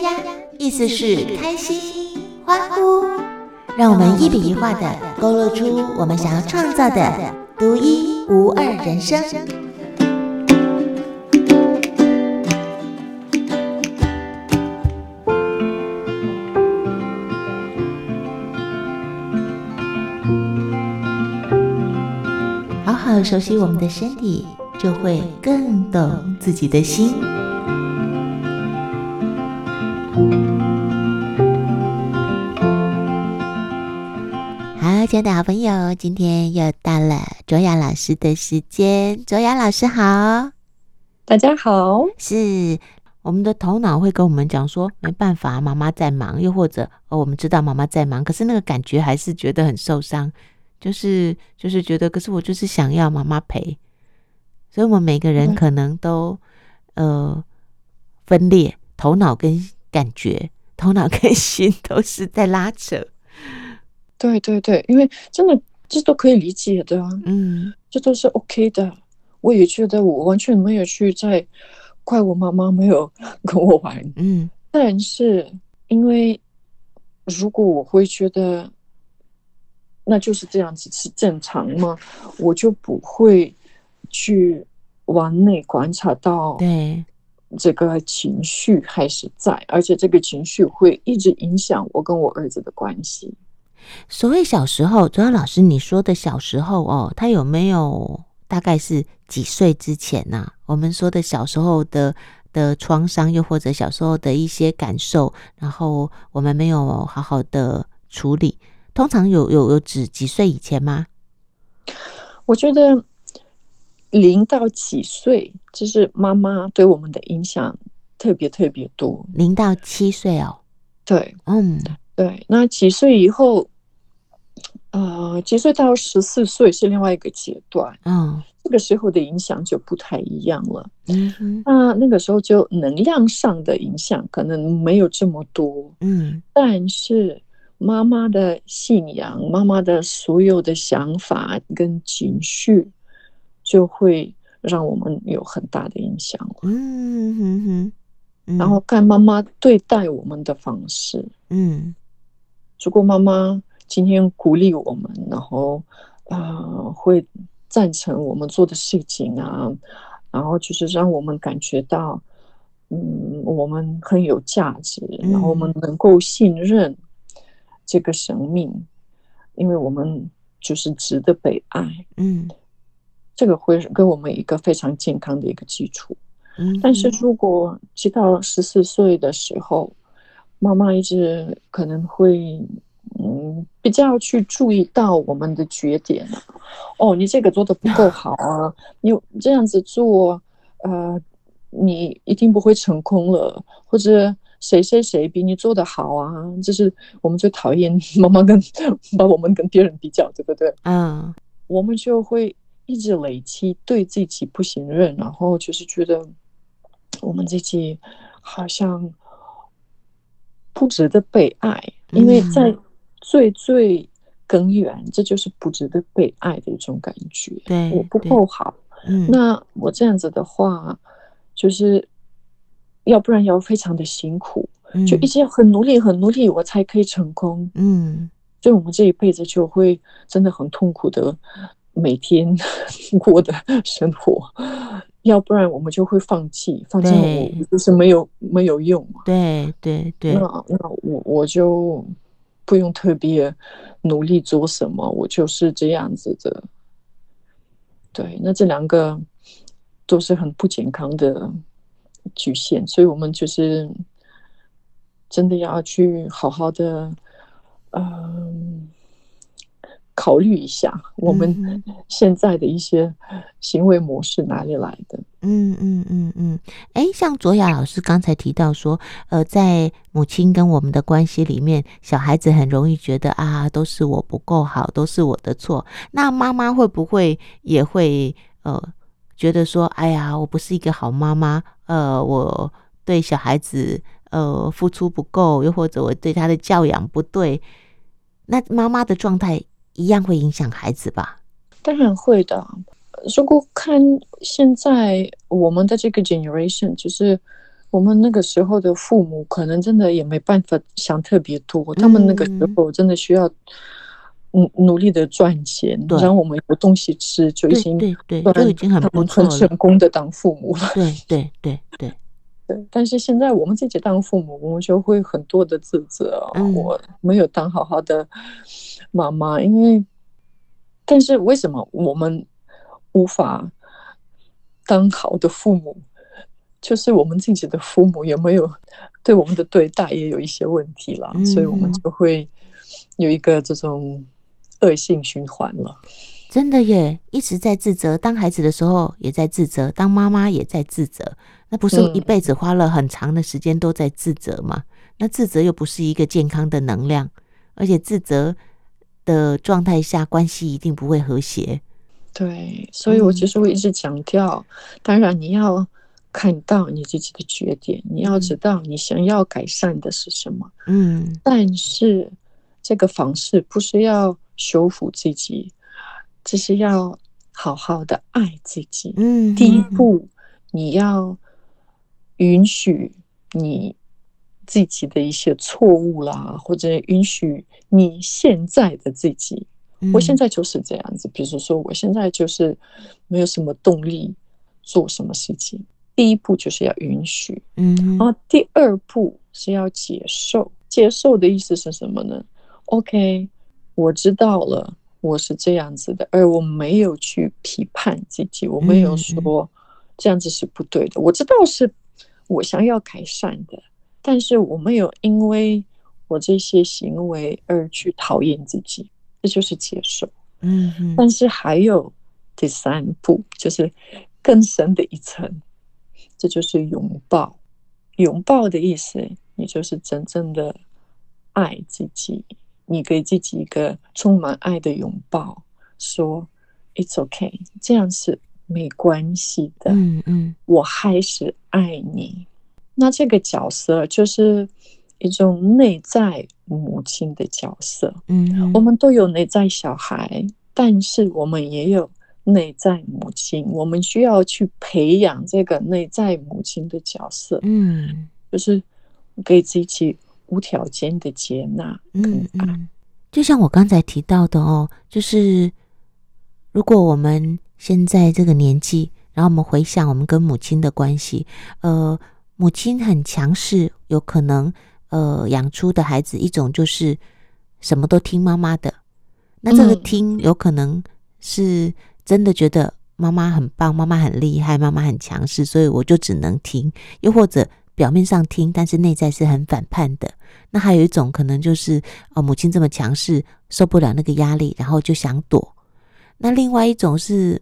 呀呀，意思是开心、欢呼。让我们一笔一画的勾勒出我们想要创造的独一无二人生。好好熟悉我们的身体，就会更懂自己的心。亲爱的好朋友，今天又到了卓雅老师的时间。卓雅老师好，大家好。是我们的头脑会跟我们讲说，没办法，妈妈在忙，又或者哦，我们知道妈妈在忙，可是那个感觉还是觉得很受伤，就是就是觉得，可是我就是想要妈妈陪。所以，我们每个人可能都、嗯、呃分裂，头脑跟感觉，头脑跟心都是在拉扯。对对对，因为真的这都可以理解的，嗯，这都是 OK 的。我也觉得我完全没有去在怪我妈妈没有跟我玩，嗯，但是因为如果我会觉得那就是这样子是正常吗？我就不会。去往内观察到，对这个情绪还是在，而且这个情绪会一直影响我跟我儿子的关系。所谓小时候，卓雅老师你说的小时候哦，他有没有大概是几岁之前呐、啊？我们说的小时候的的创伤，又或者小时候的一些感受，然后我们没有好好的处理，通常有有有指几岁以前吗？我觉得。零到几岁，就是妈妈对我们的影响特别特别多。零到七岁哦，对，嗯，对。那几岁以后，呃，几岁到十四岁是另外一个阶段，嗯，这个时候的影响就不太一样了。嗯，那那个时候就能量上的影响可能没有这么多，嗯，但是妈妈的信仰、妈妈的所有的想法跟情绪。就会让我们有很大的影响。嗯哼哼，然后看妈妈对待我们的方式。嗯，如果妈妈今天鼓励我们，然后啊、呃，会赞成我们做的事情啊，然后就是让我们感觉到，嗯，我们很有价值，然后我们能够信任这个生命，因为我们就是值得被爱。嗯。这个会给我们一个非常健康的一个基础。嗯，但是如果直到十四岁的时候，妈妈一直可能会嗯比较去注意到我们的缺点了。哦，你这个做的不够好啊！你这样子做，呃，你一定不会成功了。或者谁谁谁比你做的好啊？就是我们最讨厌 妈妈跟 把我们跟别人比较，对不对？嗯，我们就会。一直累积对自己不信任，然后就是觉得我们自己好像不值得被爱，因为在最最根源，这就是不值得被爱的一种感觉。对，我不够好。嗯，那我这样子的话，就是要不然要非常的辛苦，就一直要很努力、很努力，我才可以成功。嗯，所以我们这一辈子就会真的很痛苦的。每天 过的生活，要不然我们就会放弃，放弃我就是没有没有用。对对对，那那我我就不用特别努力做什么，我就是这样子的。对，那这两个都是很不健康的局限，所以我们就是真的要去好好的，嗯。考虑一下我们现在的一些行为模式哪里来的？嗯嗯嗯嗯，哎、像卓雅老师刚才提到说，呃，在母亲跟我们的关系里面，小孩子很容易觉得啊，都是我不够好，都是我的错。那妈妈会不会也会呃觉得说，哎呀，我不是一个好妈妈，呃，我对小孩子呃付出不够，又或者我对他的教养不对，那妈妈的状态。一样会影响孩子吧？当然会的。如果看现在我们的这个 generation，就是我们那个时候的父母可能真的也没办法想特别多，他们那个时候真的需要努努力的赚钱，让我们有东西吃，就已经对对对，就已经很不错了，很成功的当父母了。对对对对。对，但是现在我们自己当父母，我们就会很多的自责，我没有当好好的妈妈，因为，但是为什么我们无法当好的父母？就是我们自己的父母有没有对我们的对待也有一些问题了，嗯、所以我们就会有一个这种恶性循环了。真的耶，一直在自责，当孩子的时候也在自责，当妈妈也在自责，那不是一辈子花了很长的时间都在自责吗？嗯、那自责又不是一个健康的能量，而且自责的状态下，关系一定不会和谐。对，所以我其实我一直强调，嗯、当然你要。看到你自己的缺点，你要知道你想要改善的是什么。嗯，但是这个方式不是要修复自己，只是要好好的爱自己。嗯，第一步你要允许你自己的一些错误啦，或者允许你现在的自己。我现在就是这样子，比如说我现在就是没有什么动力做什么事情。第一步就是要允许，嗯，然后第二步是要接受。接受的意思是什么呢？OK，我知道了，我是这样子的，而我没有去批判自己，我没有说这样子是不对的。我知道是我想要改善的，但是我没有因为我这些行为而去讨厌自己，这就是接受。嗯，但是还有第三步，就是更深的一层。这就是拥抱，拥抱的意思，你就是真正的爱自己，你给自己一个充满爱的拥抱，说 “It's okay”，这样是没关系的。嗯嗯，我还是爱你。那这个角色就是一种内在母亲的角色。嗯，我们都有内在小孩，但是我们也有。内在母亲，我们需要去培养这个内在母亲的角色，嗯，就是给自己无条件的接纳，嗯嗯，就像我刚才提到的哦，就是如果我们现在这个年纪，然后我们回想我们跟母亲的关系，呃，母亲很强势，有可能呃养出的孩子一种就是什么都听妈妈的，那这个听有可能是。真的觉得妈妈很棒，妈妈很厉害，妈妈很强势，所以我就只能听。又或者表面上听，但是内在是很反叛的。那还有一种可能就是，哦，母亲这么强势，受不了那个压力，然后就想躲。那另外一种是，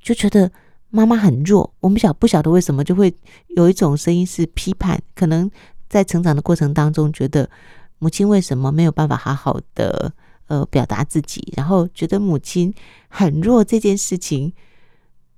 就觉得妈妈很弱。我们晓不晓得为什么就会有一种声音是批判？可能在成长的过程当中，觉得母亲为什么没有办法好好的。呃，表达自己，然后觉得母亲很弱这件事情，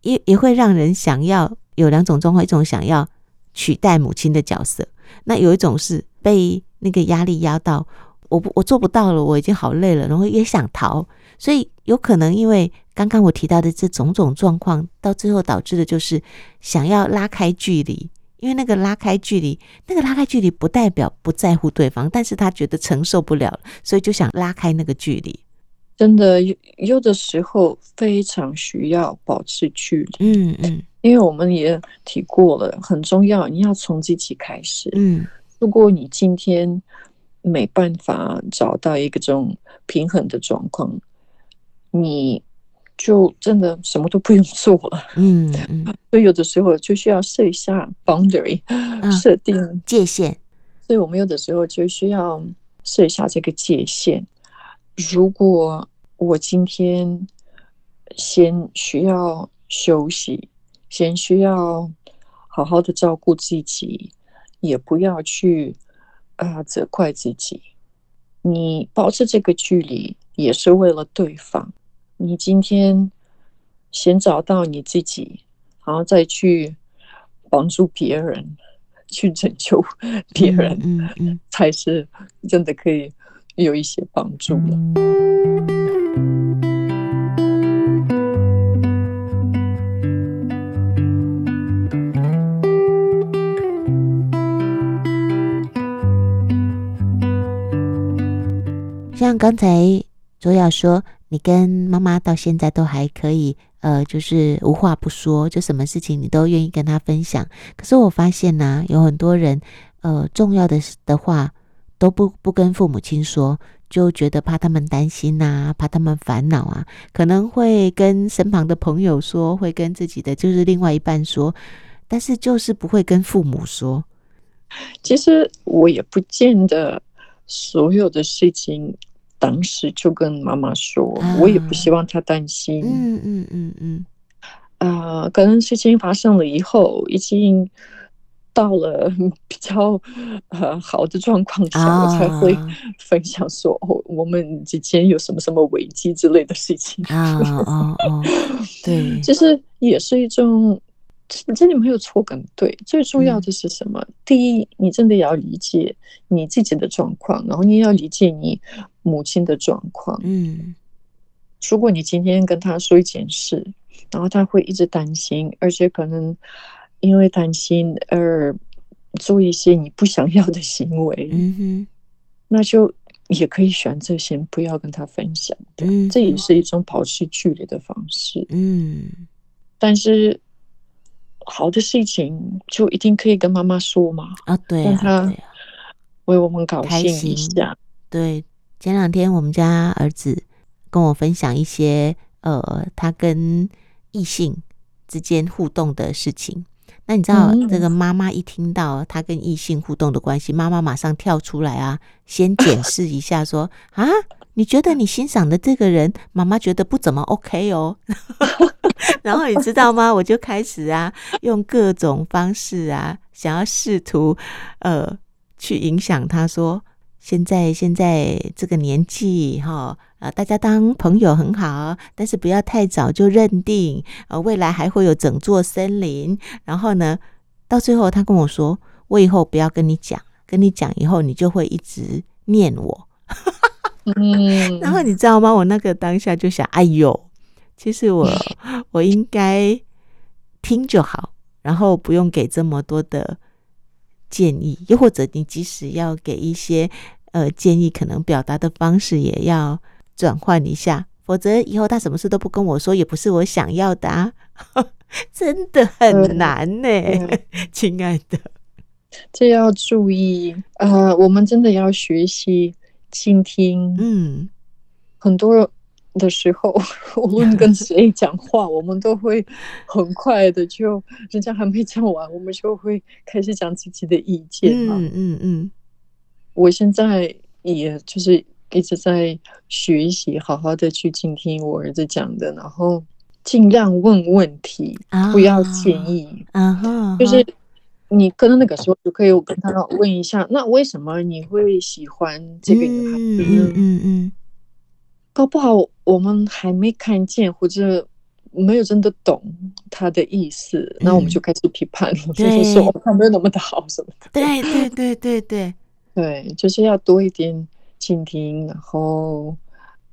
也也会让人想要有两种状况：一种想要取代母亲的角色，那有一种是被那个压力压到，我不我做不到了，我已经好累了，然后也想逃，所以有可能因为刚刚我提到的这种种状况，到最后导致的就是想要拉开距离。因为那个拉开距离，那个拉开距离不代表不在乎对方，但是他觉得承受不了，所以就想拉开那个距离。真的有有的时候非常需要保持距离。嗯嗯，因为我们也提过了，很重要，你要从自己开始。嗯，如果你今天没办法找到一个这种平衡的状况，你。就真的什么都不用做了，嗯，嗯，所以有的时候就需要设一下 boundary，设定界限。所以我们有的时候就需要设一下这个界限。如果我今天先需要休息，先需要好好的照顾自己，也不要去啊、呃、责怪自己。你保持这个距离，也是为了对方。你今天先找到你自己然后再去帮助别人去拯救别人才是真的可以有一些帮助了。像刚才卓雅说你跟妈妈到现在都还可以，呃，就是无话不说，就什么事情你都愿意跟她分享。可是我发现呢、有很多人，呃，重要的的话都不不跟父母亲说。就觉得怕他们担心呐、啊，怕他们烦恼啊，可能会跟身旁的朋友说，会跟自己的就是另外一半说，但是就是不会跟父母说。其实我也不见得所有的事情当时就跟妈妈说，啊、我也不希望她担心。嗯嗯嗯嗯，啊、呃，可能事情发生了以后，已经。到了比较呃好的状况下，啊、我才会分享说哦，我们之间有什么什么危机之类的事情啊啊啊！对，其实也是一种，这里没有错跟对，最重要的是什么？嗯、第一，你真的要理解你自己的状况，然后你要理解你母亲的状况。嗯，如果你今天跟他说一件事，然后他会一直担心，而且可能。因为担心而做一些你不想要的行为，嗯哼，那就也可以选择先不要跟他分享，嗯，这也是一种保持距离的方式，嗯。但是好的事情就一定可以跟妈妈说嘛？啊，对啊，为我们高兴一下。对，前两天我们家儿子跟我分享一些呃，他跟异性之间互动的事情。那你知道这个妈妈一听到他跟异性互动的关系，妈妈马上跳出来啊，先检视一下说，说啊，你觉得你欣赏的这个人，妈妈觉得不怎么 OK 哦。然后你知道吗？我就开始啊，用各种方式啊，想要试图呃去影响他说。现在现在这个年纪哈，呃，大家当朋友很好，但是不要太早就认定，呃，未来还会有整座森林。然后呢，到最后他跟我说，我以后不要跟你讲，跟你讲以后你就会一直念我。嗯，然后你知道吗？我那个当下就想，哎呦，其实我我应该听就好，然后不用给这么多的。建议，又或者你即使要给一些呃建议，可能表达的方式也要转换一下，否则以后他什么事都不跟我说，也不是我想要的啊，真的很难呢，亲爱的。这要注意啊，呃，我们真的要学习倾听，嗯，很多。的时候，无论跟谁讲话，我们都会很快的就，人家还没讲完，我们就会开始讲自己的意见嘛。嗯嗯嗯。我现在也就是一直在学习，好好的去倾听我儿子讲的，然后尽量问问题，不要建议。啊哈。就是你可能那个时候就可以跟他问一下，那为什么你会喜欢这个女孩子？嗯嗯嗯。搞不好我们还没看见，或者没有真的懂他的意思，那、嗯、我们就开始批判了，就是说他没有那么的好什么的。对对对对对 对，就是要多一点倾听，然后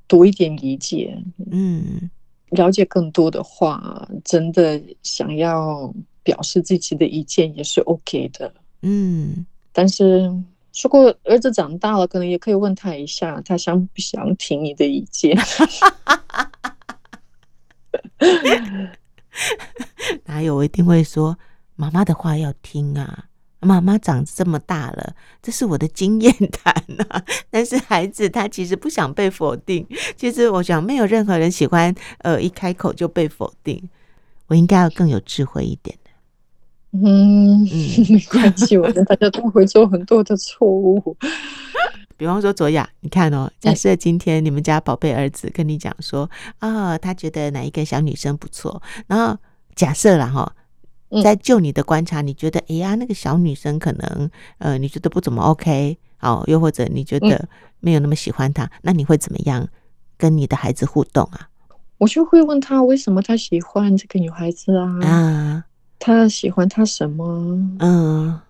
多一点理解，嗯，了解更多的话，真的想要表示自己的意见也是 OK 的，嗯，但是。如果儿子长大了，可能也可以问他一下，他想不想听你的意见？哪有？我一定会说，妈妈的话要听啊！妈妈长这么大了，这是我的经验谈啊。但是孩子他其实不想被否定。其实我想，没有任何人喜欢呃一开口就被否定。我应该要更有智慧一点。嗯，没关系，我们大家都会做很多的错误。比方说，卓雅，你看哦，假设今天你们家宝贝儿子跟你讲说，啊、哦，他觉得哪一个小女生不错，然后假设了哈，在就你的观察，你觉得，哎呀，那个小女生可能，呃，你觉得不怎么 OK，哦，又或者你觉得没有那么喜欢她，那你会怎么样跟你的孩子互动啊？我就会问他，为什么他喜欢这个女孩子啊？啊。他喜欢他什么？嗯，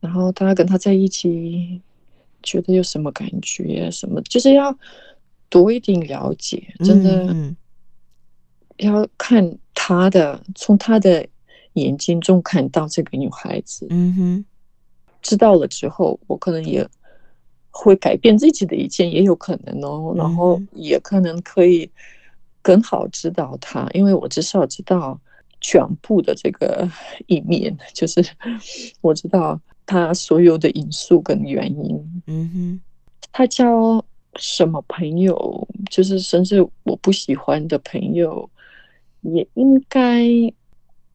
然后他跟他在一起，觉得有什么感觉？什么？就是要多一点了解，真的要看他的，从他的眼睛中看到这个女孩子。嗯哼，知道了之后，我可能也会改变自己的意见，也有可能哦。然后也可能可以更好指导他，因为我至少知道全部的这个一面，就是我知道他所有的因素跟原因。嗯哼，他交什么朋友，就是甚至我不喜欢的朋友，也应该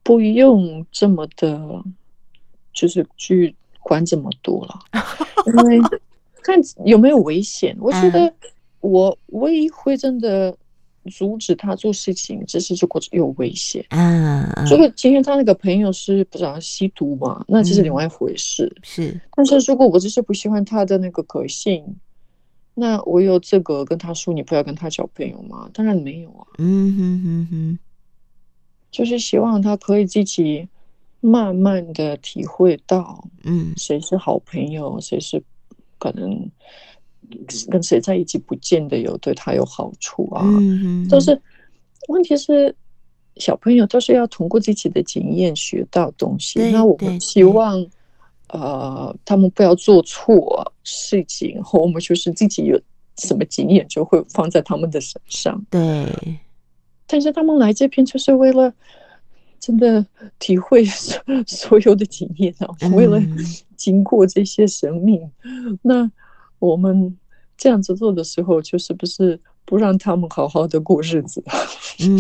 不用这么的，就是去管这么多了，因为。看有没有危险？我觉得我唯一会真的阻止他做事情，这是如果有危险。嗯，如果今天他那个朋友是不知道吸毒嘛，那这是另外一回事。是，但是如果我就是不喜欢他的那个个性，那我有资格跟他说，你不要跟他交朋友吗？当然没有啊。嗯哼哼哼，就是希望他可以自己慢慢的体会到，嗯，谁是好朋友，谁是。可能跟谁在一起不见得有对他有好处啊，嗯，都是问题是小朋友都是要通过自己的经验学到东西。那我们希望呃他们不要做错事情，和 我们就是自己有什么经验就会放在他们的身上。对，但是他们来这边就是为了真的体会 所有的经验啊，为了。经过这些生命，那我们这样子做的时候，就是不是不让他们好好的过日子？嗯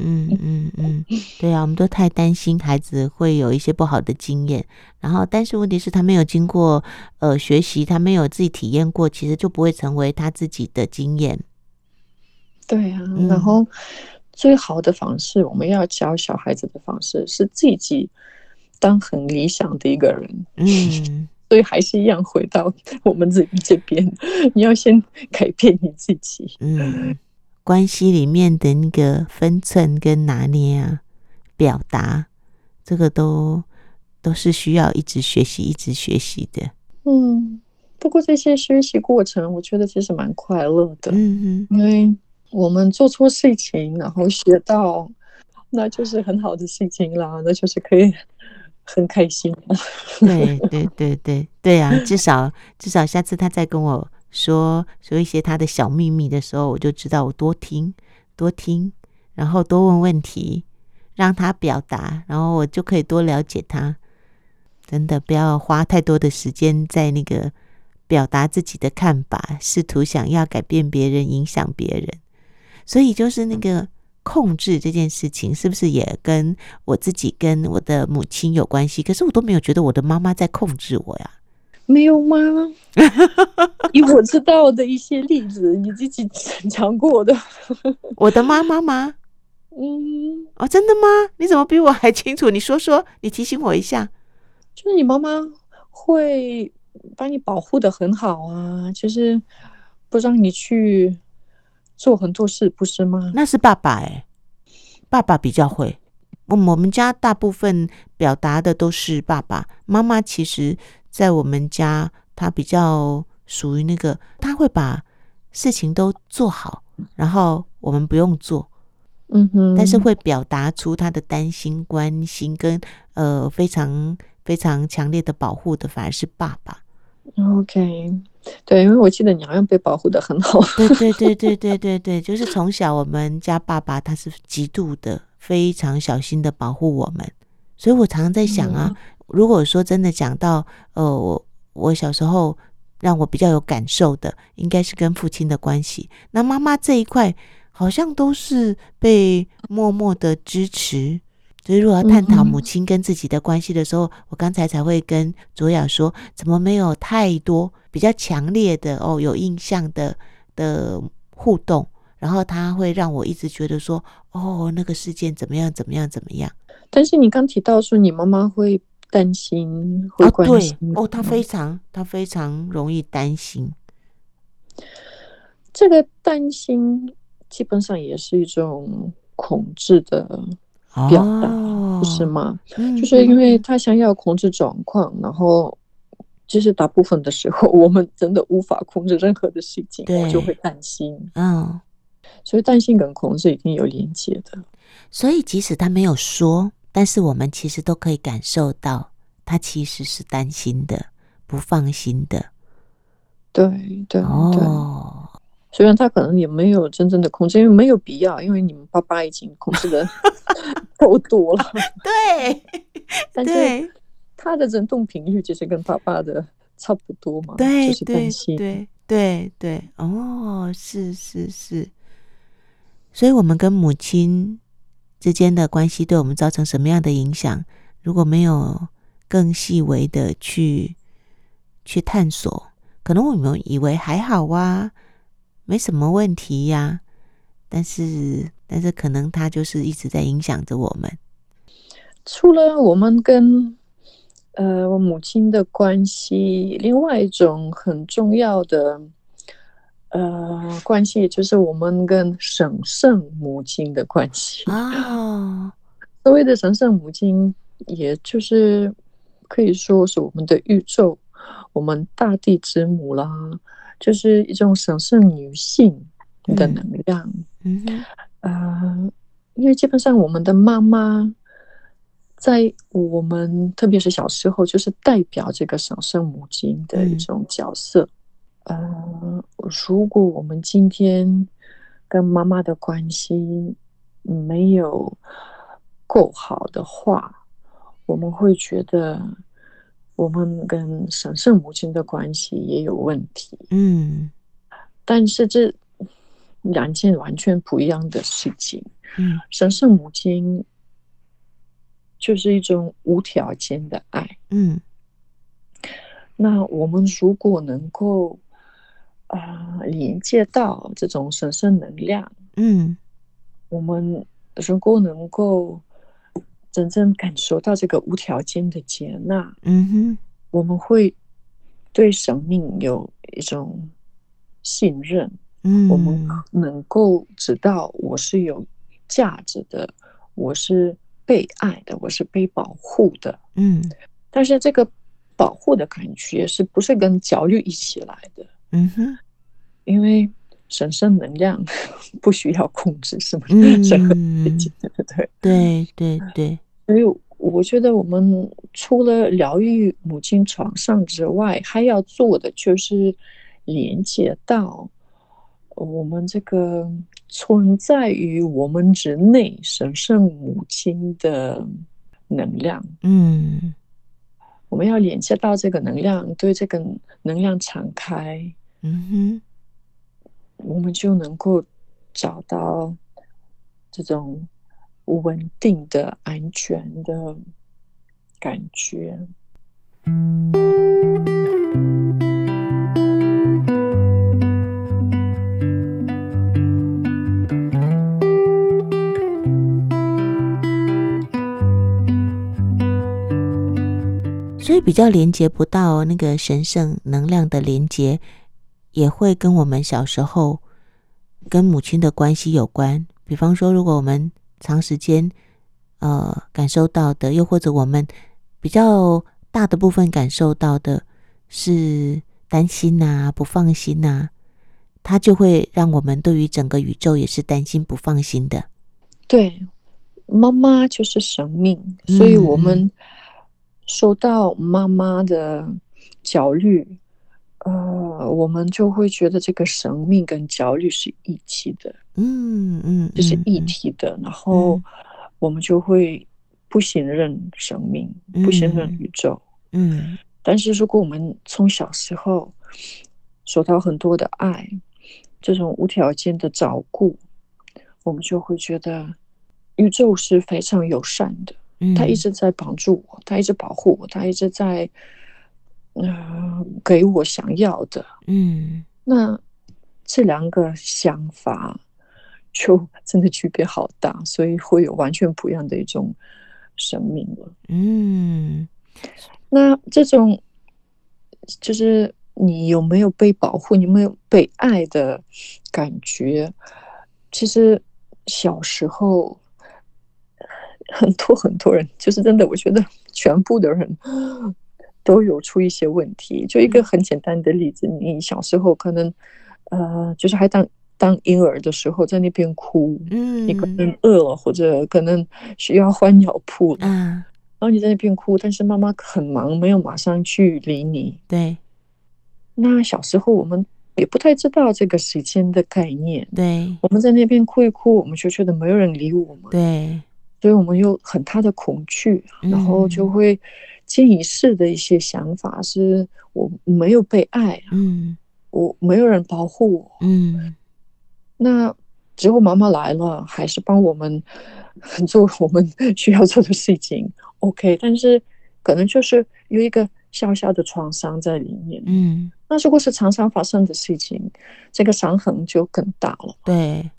嗯嗯嗯，对啊，我们都太担心孩子会有一些不好的经验，然后但是问题是，他没有经过呃学习，他没有自己体验过，其实就不会成为他自己的经验。对啊，然后最好的方式，我们要教小孩子的方式是自己。当很理想的一个人，嗯，所以还是一样回到我们自己这边，你要先改变你自己，嗯，关系里面的那个分寸跟拿捏啊，表达这个都都是需要一直学习，一直学习的，嗯，不过这些学习过程，我觉得其实蛮快乐的，嗯嗯，因为我们做错事情，然后学到，那就是很好的事情啦，那就是可以。很开心，对对对对对啊！至少至少下次他再跟我说说一些他的小秘密的时候，我就知道我多听多听，然后多问问题，让他表达，然后我就可以多了解他。真的不要花太多的时间在那个表达自己的看法，试图想要改变别人、影响别人，所以就是那个。控制这件事情是不是也跟我自己跟我的母亲有关系？可是我都没有觉得我的妈妈在控制我呀，没有吗？以我知道的一些例子，你自己讲过的，我的妈妈吗？嗯，哦，真的吗？你怎么比我还清楚？你说说，你提醒我一下。就是你妈妈会把你保护的很好啊，就是不让你去。做很多事不是吗？那是爸爸哎，爸爸比较会。我我们家大部分表达的都是爸爸，妈妈其实，在我们家，她比较属于那个，她会把事情都做好，然后我们不用做，嗯哼，但是会表达出她的担心、关心跟呃非常非常强烈的保护的，反而是爸爸。OK。对，因为我记得你好像被保护的很好。对对对对对对对，就是从小我们家爸爸他是极度的非常小心的保护我们，所以我常常在想啊，如果说真的讲到呃，我我小时候让我比较有感受的，应该是跟父亲的关系。那妈妈这一块好像都是被默默的支持。所以，如果要探讨母亲跟自己的关系的时候，我刚才才会跟卓雅说，怎么没有太多比较强烈的哦，有印象的的互动，然后他会让我一直觉得说，哦，那个事件怎么样，怎么样，怎么样。但是你刚提到说，你妈妈会担心，会关心，哦，对，哦，她非常，她非常容易担心。这个担心基本上也是一种恐惧的。表达不是吗？就是因为他想要控制状况，然后其实大部分的时候，我们真的无法控制任何的事情，我就会担心。嗯，所以担心跟控制一定有连接的。所以即使他没有说，但是我们其实都可以感受到，他其实是担心的，不放心的。对对对。哦。虽然他可能也没有真正的控制，因为没有必要，因为你们爸爸已经控制的 够多了。对，但是他的震动频率其实跟爸爸的差不多嘛，对，就是担心。对对对，哦，是是是。所以，我们跟母亲之间的关系对我们造成什么样的影响？如果没有更细微的去去探索，可能我们以为还好啊。没什么问题呀、啊，但是但是可能他就是一直在影响着我们。除了我们跟呃我母亲的关系，另外一种很重要的呃关系，就是我们跟神圣母亲的关系啊。所谓的神圣母亲，也就是可以说是我们的宇宙，我们大地之母啦。就是一种神圣女性的能量，嗯，嗯呃，因为基本上我们的妈妈，在我们特别是小时候，就是代表这个神圣母亲的一种角色。嗯、呃，如果我们今天跟妈妈的关系没有够好的话，我们会觉得。我们跟神圣母亲的关系也有问题，嗯，但是这两件完全不一样的事情，嗯，神圣母亲就是一种无条件的爱，嗯，那我们如果能够啊、呃、连接到这种神圣能量，嗯，我们如果能够。真正感受到这个无条件的接纳，嗯哼，我们会对生命有一种信任，嗯，我们能够知道我是有价值的，我是被爱的，我是被保护的，嗯，但是这个保护的感觉是不是跟焦虑一起来的？嗯哼，因为神圣能量 不需要控制，是吗？嗯，对对对对，所以我觉得我们除了疗愈母亲床上之外，还要做的就是连接到我们这个存在于我们之内神圣母亲的能量。嗯，我们要连接到这个能量，对这个能量敞开。嗯哼，我们就能够找到这种。稳定的、安全的感觉。所以比较连接不到那个神圣能量的连接，也会跟我们小时候跟母亲的关系有关。比方说，如果我们长时间，呃，感受到的，又或者我们比较大的部分感受到的是担心呐、不放心呐、它就会让我们对于整个宇宙也是担心不放心的。对，妈妈就是生命，所以我们受到妈妈的焦虑。嗯呃，我们就会觉得这个生命跟焦虑是一体的，嗯嗯，就是一体的。然后我们就会不信任生命，不信任宇宙。嗯，但是如果我们从小时候受到很多的爱，这种无条件的照顾，我们就会觉得宇宙是非常友善的。嗯，他一直在帮助我，他一直保护我，他一直在。给我想要的，嗯，那这两个想法就真的区别好大，所以会有完全不一样的一种生命了。嗯，那这种就是你有没有被保护，你有没有被爱的感觉？其实小时候很多很多人，就是真的，我觉得全部的人。都有出一些问题，就一个很简单的例子，你小时候可能，呃，就是还当当婴儿的时候，在那边哭，嗯，你可能。饿了，或者可能需要换尿布，嗯，然后你在那边哭，但是妈妈很忙，没有马上去理你，对，那小时候我们也不太知道这个时间的概念，对，我们在那边哭一哭，我们就觉得没有人理我们，对，所以我们有很大的恐惧，然后就会潜意识的一些想法是我没有被爱，嗯，我没有人保护我，嗯，那之后妈妈来了，还是帮我们 做我们 需要做的事情，OK，但是可能就是有一个。小小的创伤在里面，嗯，那如果是常常发生的事情，这个伤痕就更大了。对，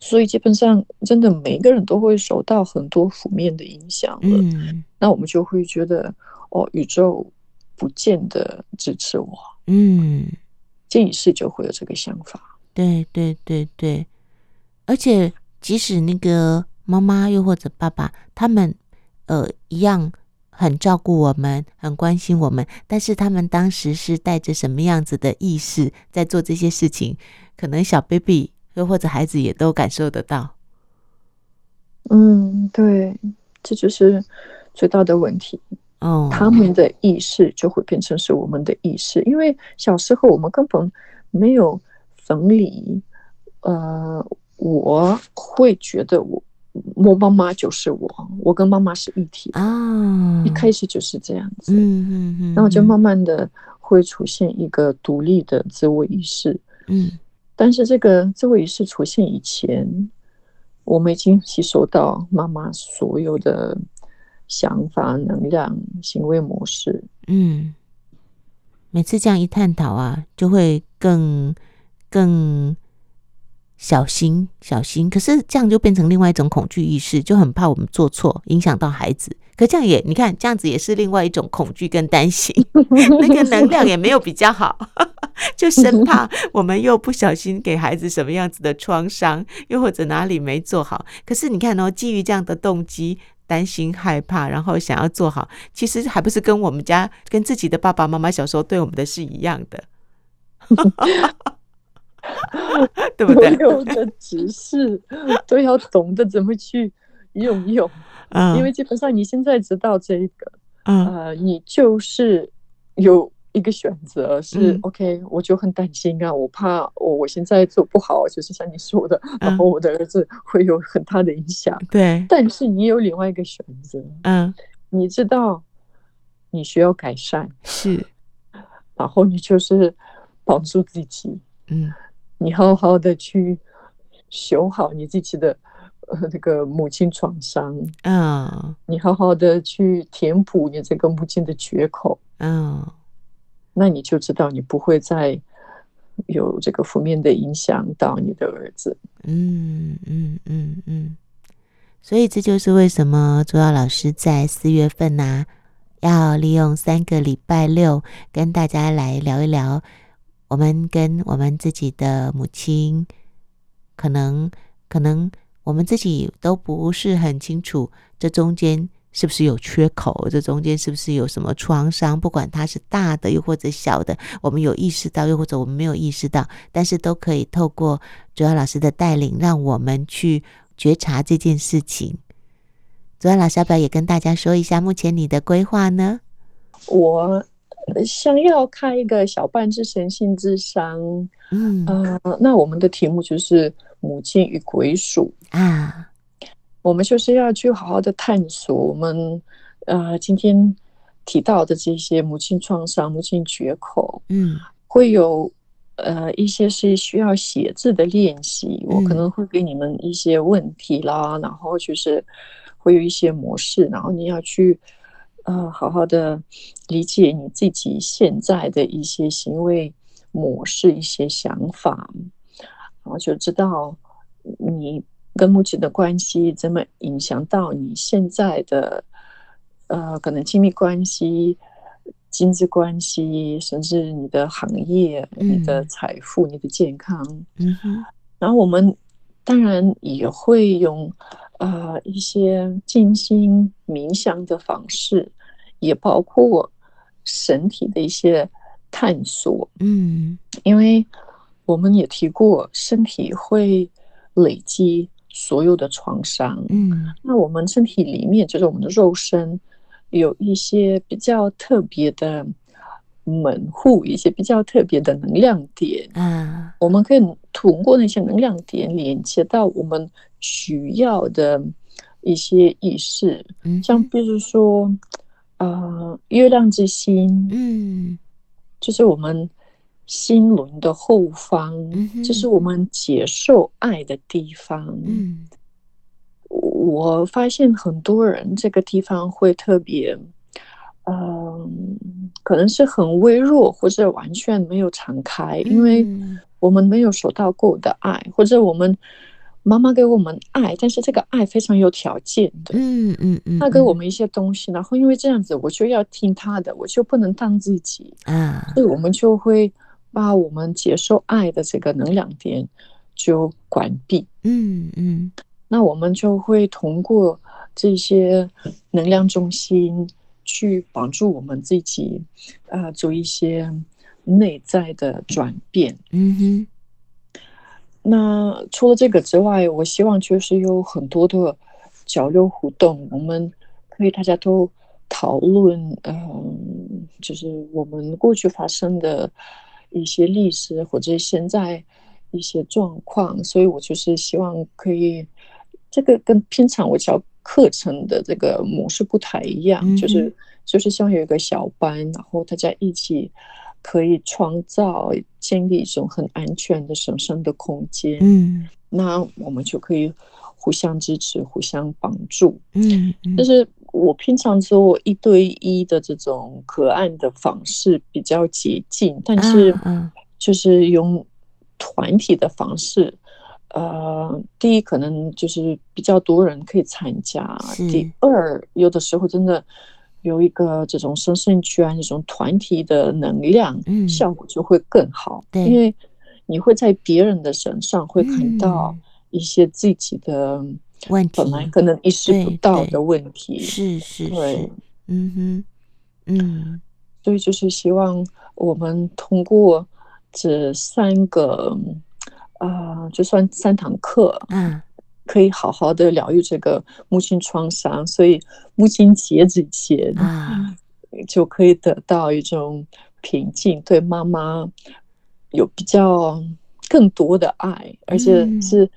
所以基本上真的每个人都会受到很多负面的影响。嗯，那我们就会觉得，哦，宇宙不见得支持我。嗯，潜意识就会有这个想法。对对对对，而且即使那个妈妈又或者爸爸，他们呃一样。很照顾我们，很关心我们，但是他们当时是带着什么样子的意识在做这些事情？可能小 baby 又或者孩子也都感受得到。嗯，对，这就是最大的问题。哦，他们的意识就会变成是我们的意识，因为小时候我们根本没有分离。呃，我会觉得我。我妈妈就是我，我跟妈妈是一体啊，一开始就是这样子，嗯嗯嗯，然后就慢慢的会出现一个独立的自我意识，嗯，但是这个这位意识出现以前，我们已经吸收到妈妈所有的想法、能量、行为模式，嗯，每次这样一探讨啊，就会更更。小心，小心！可是这样就变成另外一种恐惧意识，就很怕我们做错，影响到孩子。可这样也，你看，这样子也是另外一种恐惧跟担心，那个能量也没有比较好，就生怕我们又不小心给孩子什么样子的创伤，又或者哪里没做好。可是你看哦，基于这样的动机，担心、害怕，然后想要做好，其实还不是跟我们家、跟自己的爸爸妈妈小时候对我们的是一样的。对不对？所有的知识都要懂得怎么去用用，嗯，因为基本上你现在知道这个，啊，呃，你就是有一个选择是、嗯、OK，我就很担心啊，我怕我我现在做不好，就是像你说的，然后我的儿子会有很大的影响，对。但是你有另外一个选择，嗯，你知道你需要改善，是，然后你就是帮助自己，嗯。你好好的去修好你自己的呃 那个母亲创伤，嗯，你好好的去填补你这个母亲的缺口，嗯，那你就知道你不会再有这个负面的影响到你的儿子。嗯嗯嗯嗯，所以这就是为什么卓瑶老师在四月份呢、啊，要利用三个礼拜六跟大家来聊一聊。我们跟我们自己的母亲，可能可能我们自己都不是很清楚，这中间是不是有缺口？这中间是不是有什么创伤？不管它是大的又或者小的，我们有意识到又或者我们没有意识到，但是都可以透过卓瑶老师的带领，让我们去觉察这件事情。卓瑶老师要不要也跟大家说一下目前你的规划呢？我。想要开一个小半之神性智商，嗯呃，那我们的题目就是母亲与归属啊，我们就是要去好好的探索我们呃今天提到的这些母亲创伤、母亲绝口，嗯，会有呃一些是需要写字的练习，我可能会给你们一些问题啦，然后就是会有一些模式，然后你要去。呃，好好的理解你自己现在的一些行为模式、一些想法，然后就知道你跟母亲的关系怎么影响到你现在的呃，可能亲密关系、亲子关系，甚至你的行业、你的财富、你的健康。嗯哼，然后我们当然也会用。呃，一些静心冥想的方式，也包括身体的一些探索。嗯，因为我们也提过，身体会累积所有的创伤。嗯，那我们身体里面，就是我们的肉身，有一些比较特别的门户一些比较特别的能量点嗯，我们可以通过那些能量点连接到我们需要的一些意识，嗯，像比如说，呃，月亮之心，嗯，就是我们心轮的后方，嗯，就是我们接受爱的地方，嗯，我发现很多人这个地方会特别。嗯，可能是很微弱，或者完全没有敞开，因为我们没有收到够的爱，或者我们妈妈给我们爱，但是这个爱非常有条件的，嗯嗯嗯，他给我们一些东西，然后因为这样子，我就要听他的，我就不能当自己。啊，所以我们就会把我们接受爱的这个能量点就关闭，嗯嗯，那我们就会通过这些能量中心。去帮助我们自己，啊、呃，做一些内在的转变。嗯哼。那除了这个之外，我希望就是有很多的交流互动，我们可以大家都讨论，嗯、呃，就是我们过去发生的一些历史或者现在一些状况。所以我就是希望可以，这个跟平常我教。课程的这个模式不太一样，嗯、就是就是像有一个小班，然后大家一起可以创造建立一种很安全的神圣的空间。嗯，那我们就可以互相支持、互相帮助。嗯，嗯，就是我平常做一对一的这种隔岸的方式比较接近，但是就是用团体的方式。呃，第一可能就是比较多人可以参加。第二，有的时候真的有一个这种神圣圈，这种团体的能量，嗯，效果就会更好。对，因为你会在别人的身上会看到一些自己的问题，本来可能意识不到的问题。是是是，嗯哼，嗯，所以就是希望我们通过这三个。啊、呃，就算三堂课，嗯，可以好好的疗愈这个母亲创伤，所以母亲节之前啊，就可以得到一种平静，对妈妈有比较更多的爱，而且是。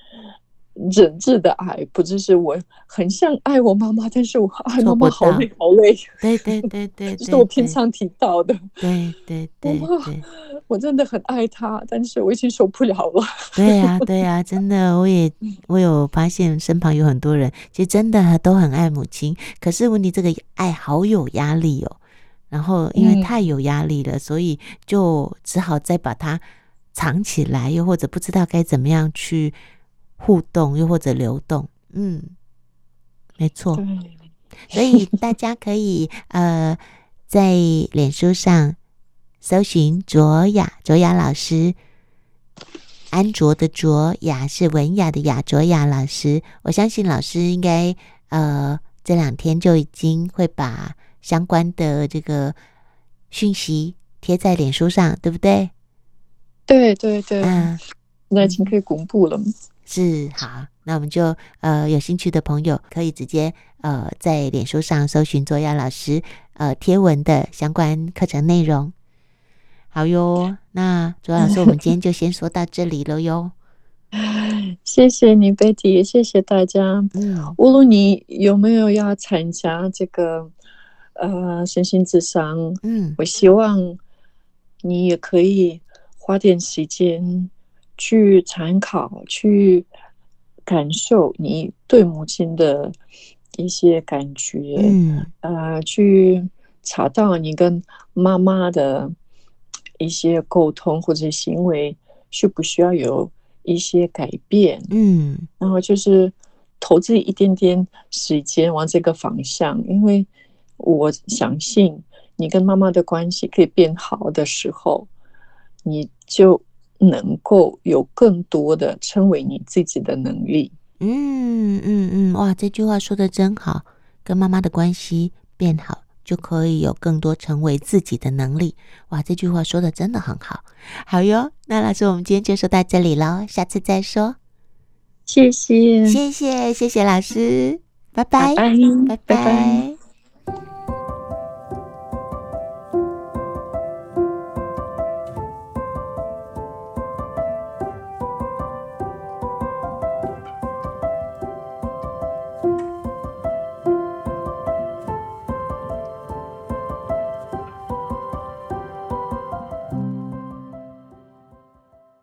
人质的爱，不只是我很想爱我妈妈，但是我爱妈妈好累好累。对对对对，这是我平常提到的。对对对，我我真的很爱她，但是我已经受不了了。对呀对呀，真的，我也我有发现身旁有很多人，其实真的都很爱母亲，可是问题这个爱好有压力哦。然后因为太有压力了，嗯，所以就只好再把它藏起来，又或者不知道该怎么样去。互动又或者流动，嗯，没错，所以大家可以 呃在脸书上搜寻卓雅，卓雅老师，安卓的卓雅是文雅的雅，卓雅老师，我相信老师应该呃这两天就已经会把相关的这个讯息贴在脸书上，对不对？对对对，嗯，那已经可以公布了。是好，那我们就呃有兴趣的朋友可以直接呃在脸书上搜寻卓雅老师呃贴文的相关课程内容。好哟，那卓雅老师，我们今天就先说到这里了哟。谢谢你，Betty，也谢谢大家。嗯，无论你有没有要参加这个呃身心智商，嗯，我希望你也可以花点时间。去参考，去感受你对母亲的一些感觉，嗯，呃，去查到你跟妈妈的一些沟通或者行为需不需要有一些改变，嗯，然后就是投资一点点时间往这个方向，因为我相信你跟妈妈的关系可以变好的时候，你就。能够有更多的成为你自己的能力。嗯嗯嗯，哇，这句话说的真好，跟妈妈的关系变好，就可以有更多成为自己的能力。哇，这句话说的真的很好。好哟，那老师，我们今天就说到这里喽，下次再说。谢谢，谢谢，谢谢老师，拜拜，拜拜。拜拜。